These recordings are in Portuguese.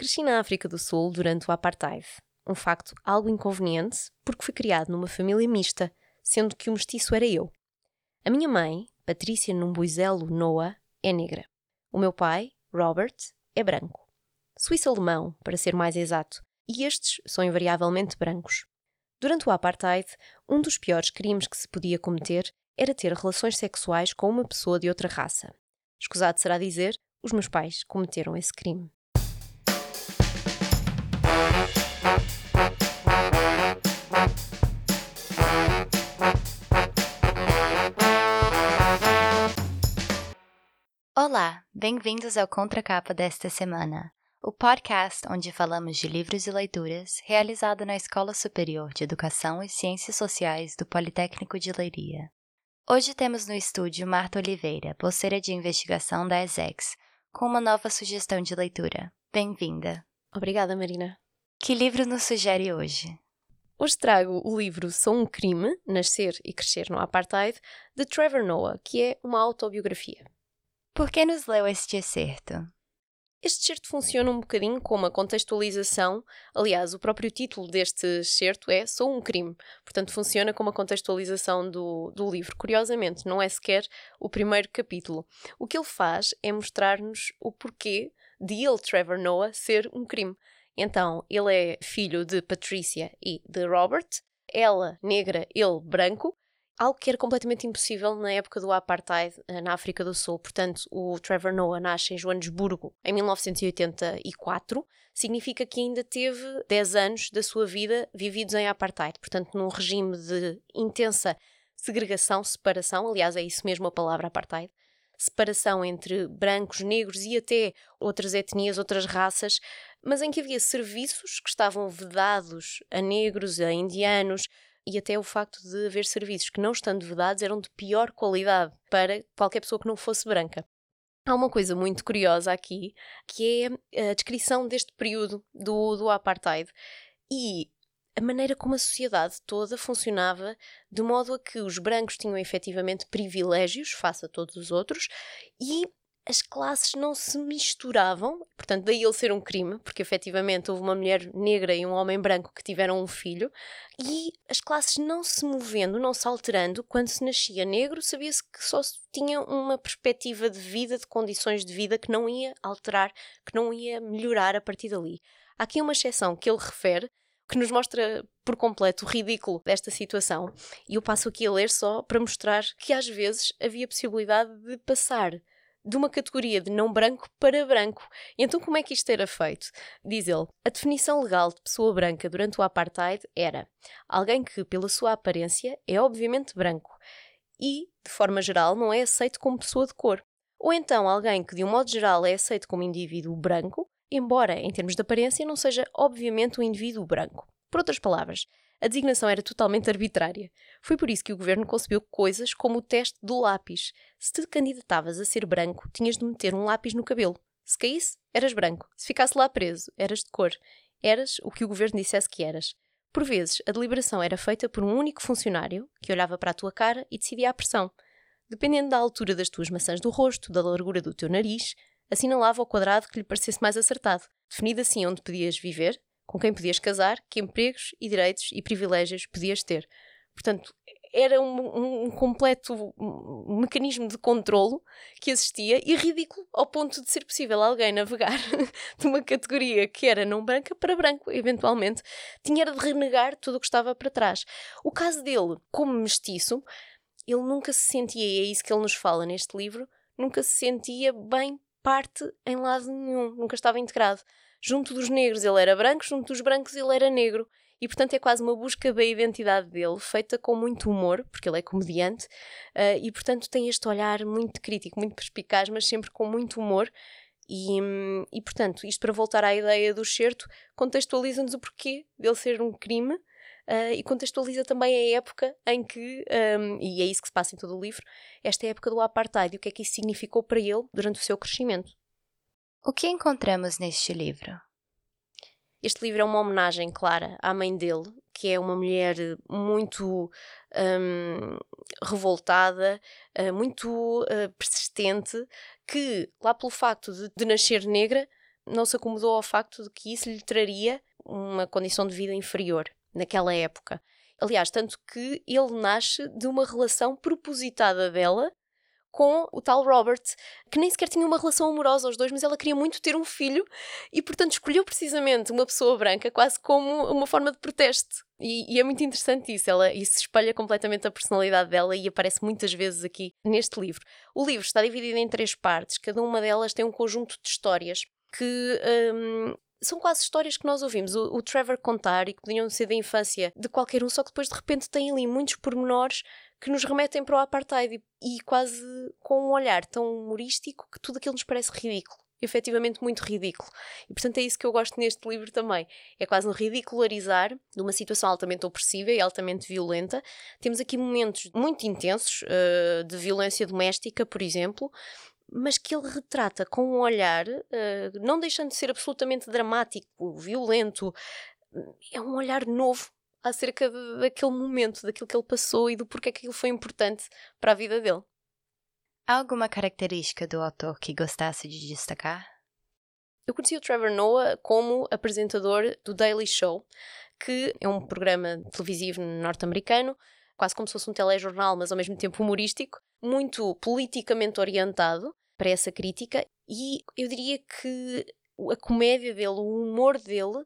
Cresci na África do Sul durante o Apartheid. Um facto algo inconveniente, porque fui criado numa família mista, sendo que o mestiço era eu. A minha mãe, Patrícia Numbuizelo Noah, é negra. O meu pai, Robert, é branco. Suíço-alemão, para ser mais exato, e estes são invariavelmente brancos. Durante o Apartheid, um dos piores crimes que se podia cometer era ter relações sexuais com uma pessoa de outra raça. Escusado será dizer, os meus pais cometeram esse crime. Olá, bem-vindos ao Contracapa desta semana, o podcast onde falamos de livros e leituras realizado na Escola Superior de Educação e Ciências Sociais do Politécnico de Leiria. Hoje temos no estúdio Marta Oliveira, bolseira de investigação da ESEX, com uma nova sugestão de leitura. Bem-vinda. Obrigada, Marina. Que livro nos sugere hoje? Hoje trago o livro Sou um Crime, Nascer e Crescer no Apartheid, de Trevor Noah, que é uma autobiografia. Por que nos leu este excerto? Este excerto funciona um bocadinho como a contextualização. Aliás, o próprio título deste excerto é Sou um crime. Portanto, funciona como a contextualização do, do livro. Curiosamente, não é sequer o primeiro capítulo. O que ele faz é mostrar-nos o porquê de ele, Trevor Noah, ser um crime. Então, ele é filho de Patricia e de Robert, ela negra, ele branco, algo que era completamente impossível na época do apartheid eh, na África do Sul. Portanto, o Trevor Noah nasce em Joanesburgo em 1984, significa que ainda teve 10 anos da sua vida vividos em apartheid, portanto, num regime de intensa segregação, separação, aliás, é isso mesmo a palavra apartheid. Separação entre brancos, negros e até outras etnias, outras raças, mas em que havia serviços que estavam vedados a negros, a indianos, e até o facto de haver serviços que, não estando vedados, eram de pior qualidade para qualquer pessoa que não fosse branca. Há uma coisa muito curiosa aqui, que é a descrição deste período do, do apartheid e a maneira como a sociedade toda funcionava, de modo a que os brancos tinham efetivamente privilégios face a todos os outros e as classes não se misturavam, portanto, daí ele ser um crime, porque efetivamente houve uma mulher negra e um homem branco que tiveram um filho, e as classes não se movendo, não se alterando. Quando se nascia negro, sabia-se que só se tinha uma perspectiva de vida, de condições de vida que não ia alterar, que não ia melhorar a partir dali. Há aqui uma exceção que ele refere, que nos mostra por completo o ridículo desta situação. E eu passo aqui a ler só para mostrar que às vezes havia possibilidade de passar de uma categoria de não branco para branco. Então, como é que isto era feito? Diz ele: a definição legal de pessoa branca durante o apartheid era alguém que, pela sua aparência, é obviamente branco e, de forma geral, não é aceito como pessoa de cor. Ou então alguém que, de um modo geral, é aceito como indivíduo branco, embora, em termos de aparência, não seja obviamente um indivíduo branco. Por outras palavras, a designação era totalmente arbitrária. Foi por isso que o governo concebeu coisas como o teste do lápis. Se te candidatavas a ser branco, tinhas de meter um lápis no cabelo. Se caísse, eras branco. Se ficasse lá preso, eras de cor. Eras o que o governo dissesse que eras. Por vezes, a deliberação era feita por um único funcionário que olhava para a tua cara e decidia a pressão. Dependendo da altura das tuas maçãs do rosto, da largura do teu nariz, assinalava o quadrado que lhe parecesse mais acertado, definido assim onde podias viver, com quem podias casar, que empregos e direitos e privilégios podias ter. Portanto, era um, um, completo mecanismo de controlo que existia e ridículo ao ponto de ser possível alguém navegar de uma categoria que era não branca para branco, eventualmente, tinha de renegar tudo o que estava para trás. O caso dele, como mestiço, ele nunca se sentia, e é isso que ele nos fala neste livro, nunca se sentia bem parte em lado nenhum, nunca estava integrado junto dos negros ele era branco, junto dos brancos ele era negro. E portanto é quase uma busca da identidade dele, feita com muito humor, porque ele é comediante, uh, e portanto tem este olhar muito crítico, muito perspicaz, mas sempre com muito humor. E, hum, e portanto, isto para voltar à ideia do certo, contextualiza-nos o porquê dele ser um crime uh, e contextualiza também a época em que, um, e é isso que se passa em todo o livro, esta época do apartheid e o que é que isso significou para ele durante o seu crescimento. O que encontramos neste livro? Este livro é uma homenagem clara à mãe dele, que é uma mulher muito um, revoltada, uh, muito uh, persistente, que, lá pelo facto de, de, nascer negra, não se acomodou ao facto de que isso lhe traria uma condição de vida inferior naquela época. Aliás, tanto que ele nasce de uma relação propositada dela com o tal Robert, que nem sequer tinha uma relação amorosa aos dois, mas ela queria muito ter um filho e, portanto, escolheu precisamente uma pessoa branca quase como uma forma de protesto. E, e, é muito interessante isso, ela, isso espelha completamente a personalidade dela e aparece muitas vezes aqui neste livro. O livro está dividido em três partes, cada uma delas tem um conjunto de histórias que um, são quase histórias que nós ouvimos o, o, Trevor contar e que podiam ser da infância de qualquer um, só que depois de repente tem ali muitos pormenores que nos remetem para o apartheid e, e quase com um olhar tão humorístico que tudo aquilo nos parece ridículo. Efetivamente muito ridículo. E portanto é isso que eu gosto neste livro também. É quase um ridicularizar de uma situação altamente opressiva e altamente violenta. Temos aqui momentos muito intensos uh, de violência doméstica, por exemplo, mas que ele retrata com um olhar, uh, não deixando de ser absolutamente dramático, violento, é um olhar novo acerca daquele momento, daquilo que ele passou e do porquê que aquilo foi importante para a vida dele. Há alguma característica do autor que gostasse de destacar? Eu conheci o Trevor Noah como apresentador do Daily Show, que é um programa televisivo norte-americano, quase como se fosse um telejornal, mas ao mesmo tempo humorístico, muito politicamente orientado para essa crítica, e eu diria que a comédia dele, o humor dele,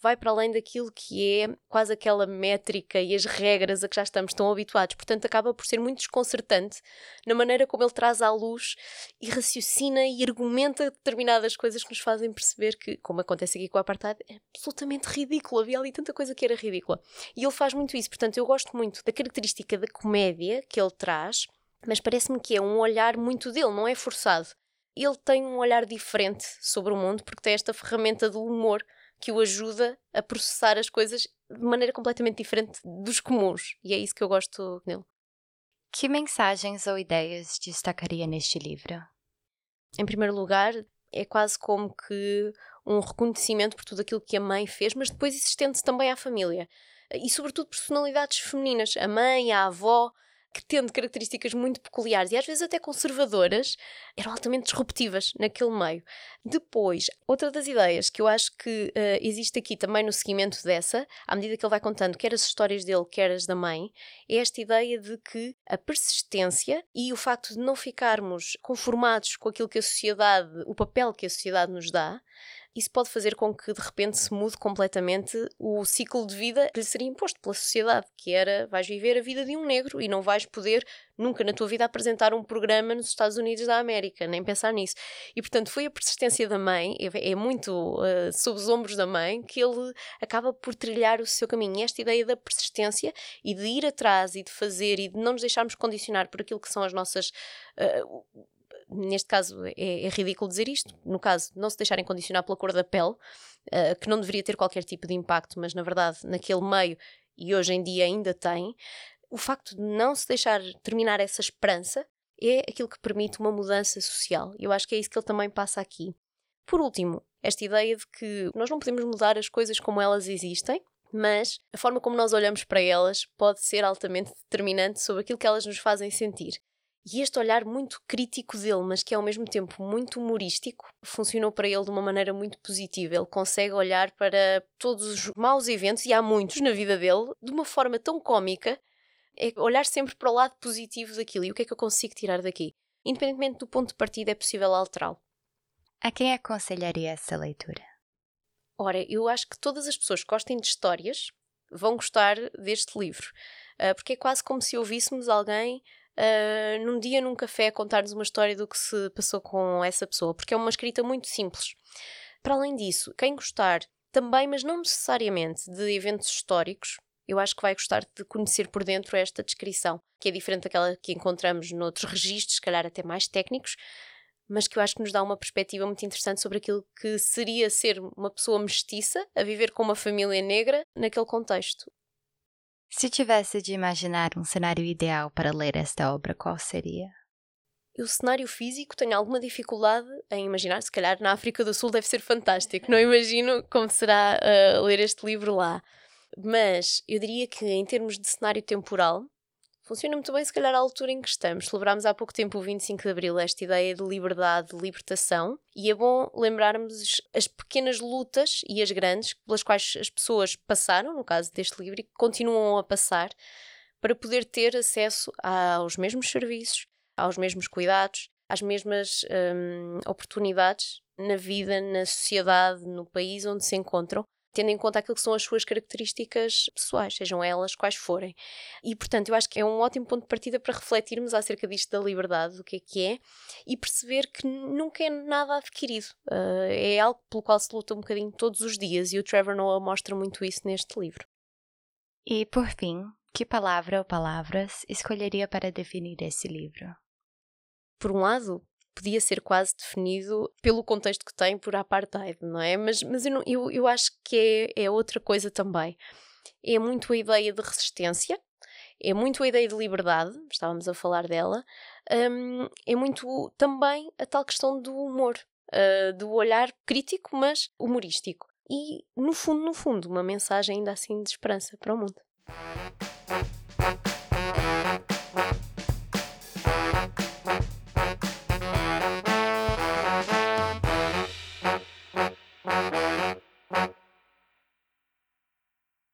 vai para além daquilo que é quase aquela métrica e as regras a que já estamos tão habituados. Portanto, acaba por ser muito desconcertante na maneira como ele traz à luz e raciocina e argumenta determinadas coisas que nos fazem perceber que, como acontece aqui com a apartheid, é absolutamente ridículo. Havia ali tanta coisa que era ridícula. E ele faz muito isso. Portanto, eu gosto muito da característica da comédia que ele traz, mas parece-me que é um olhar muito dele, não é forçado. Ele tem um olhar diferente sobre o mundo porque tem esta ferramenta do humor que o ajuda a processar as coisas de maneira completamente diferente dos comuns. E é isso que eu gosto nele. Que mensagens ou ideias destacaria neste livro? Em primeiro lugar, é quase como que um reconhecimento por tudo aquilo que a mãe fez, mas depois existente também à família. E, sobretudo, personalidades femininas. A mãe, a avó, que tendo características muito peculiares e às vezes até conservadoras, eram altamente disruptivas naquele meio. Depois, outra das ideias que eu acho que uh, existe aqui também no seguimento dessa, à medida que ele vai contando quer as histórias dele, quer as da mãe, é esta ideia de que a persistência e o facto de não ficarmos conformados com aquilo que a sociedade, o papel que a sociedade nos dá, isso pode fazer com que de repente se mude completamente o ciclo de vida que lhe seria imposto pela sociedade, que era vais viver a vida de um negro e não vais poder nunca na tua vida apresentar um programa nos Estados Unidos da América, nem pensar nisso. E portanto foi a persistência da mãe, é, é muito uh, sob os ombros da mãe, que ele acaba por trilhar o seu caminho. E esta ideia da persistência e de ir atrás e de fazer e de não nos deixarmos condicionar por aquilo que são as nossas. Uh, neste caso é, é, ridículo dizer isto, no caso, não se deixarem condicionar pela cor da pele, uh, que não deveria ter qualquer tipo de impacto, mas na verdade, naquele meio, e hoje em dia ainda tem, o facto de não se deixar terminar essa esperança é aquilo que permite uma mudança social. Eu acho que é isso que ele também passa aqui. Por último, esta ideia de que nós não podemos mudar as coisas como elas existem, mas a forma como nós olhamos para elas pode ser altamente determinante sobre aquilo que elas nos fazem sentir. E este olhar muito crítico dele, mas que é ao mesmo tempo muito humorístico, funcionou para ele de uma maneira muito positiva. Ele consegue olhar para todos os maus eventos, e há muitos na vida dele, de uma forma tão cômica, é olhar sempre para o lado positivo daquilo. E o que é que eu consigo tirar daqui? Independentemente do ponto de partida, é possível alterá-lo. A quem aconselharia essa leitura? Ora, eu acho que todas as pessoas que gostem de histórias vão gostar deste livro, ah, porque é quase como se ouvíssemos alguém uh, num dia num café contar-nos uma história do que se passou com essa pessoa, porque é uma escrita muito simples. Para além disso, quem gostar também, mas não necessariamente, de eventos históricos, eu acho que vai gostar de conhecer por dentro esta descrição, que é diferente daquela que encontramos noutros registros, se calhar até mais técnicos, mas que eu acho que nos dá uma perspectiva muito interessante sobre aquilo que seria ser uma pessoa mestiça a viver com uma família negra naquele contexto. Se tivesse de imaginar um cenário ideal para ler esta obra, qual seria? o cenário físico tenho alguma dificuldade em imaginar. Se calhar na África do Sul deve ser fantástico. Não imagino como será uh, ler este livro lá. Mas eu diria que, em termos de cenário temporal, funciona muito bem, se calhar, à altura em que estamos. Celebrámos há pouco tempo, o 25 de Abril, esta ideia de liberdade, de libertação, e é bom lembrarmos as pequenas lutas e as grandes pelas quais as pessoas passaram, no caso deste livro, e continuam a passar, para poder ter acesso aos mesmos serviços, aos mesmos cuidados, às mesmas hum, oportunidades na vida, na sociedade, no país onde se encontram tendo em conta aquilo que são as suas características pessoais, sejam elas quais forem. E, portanto, eu acho que é um ótimo ponto de partida para refletirmos acerca disto da liberdade, do que é que é, e perceber que nunca é nada adquirido. Uh, é algo pelo qual se luta um bocadinho todos os dias, e o Trevor Noah mostra muito isso neste livro. E, por fim, que palavra ou palavras escolheria para definir esse livro? Por um lado, podia ser quase definido pelo contexto que tem por apartheid, não é? Mas, mas eu, eu, eu acho que é, é outra coisa também. É muito a ideia de resistência, é muito a ideia de liberdade, estávamos a falar dela, um, é muito também a tal questão do humor, uh, do olhar crítico, mas humorístico. E, no fundo, no fundo, uma mensagem ainda assim de esperança para o mundo.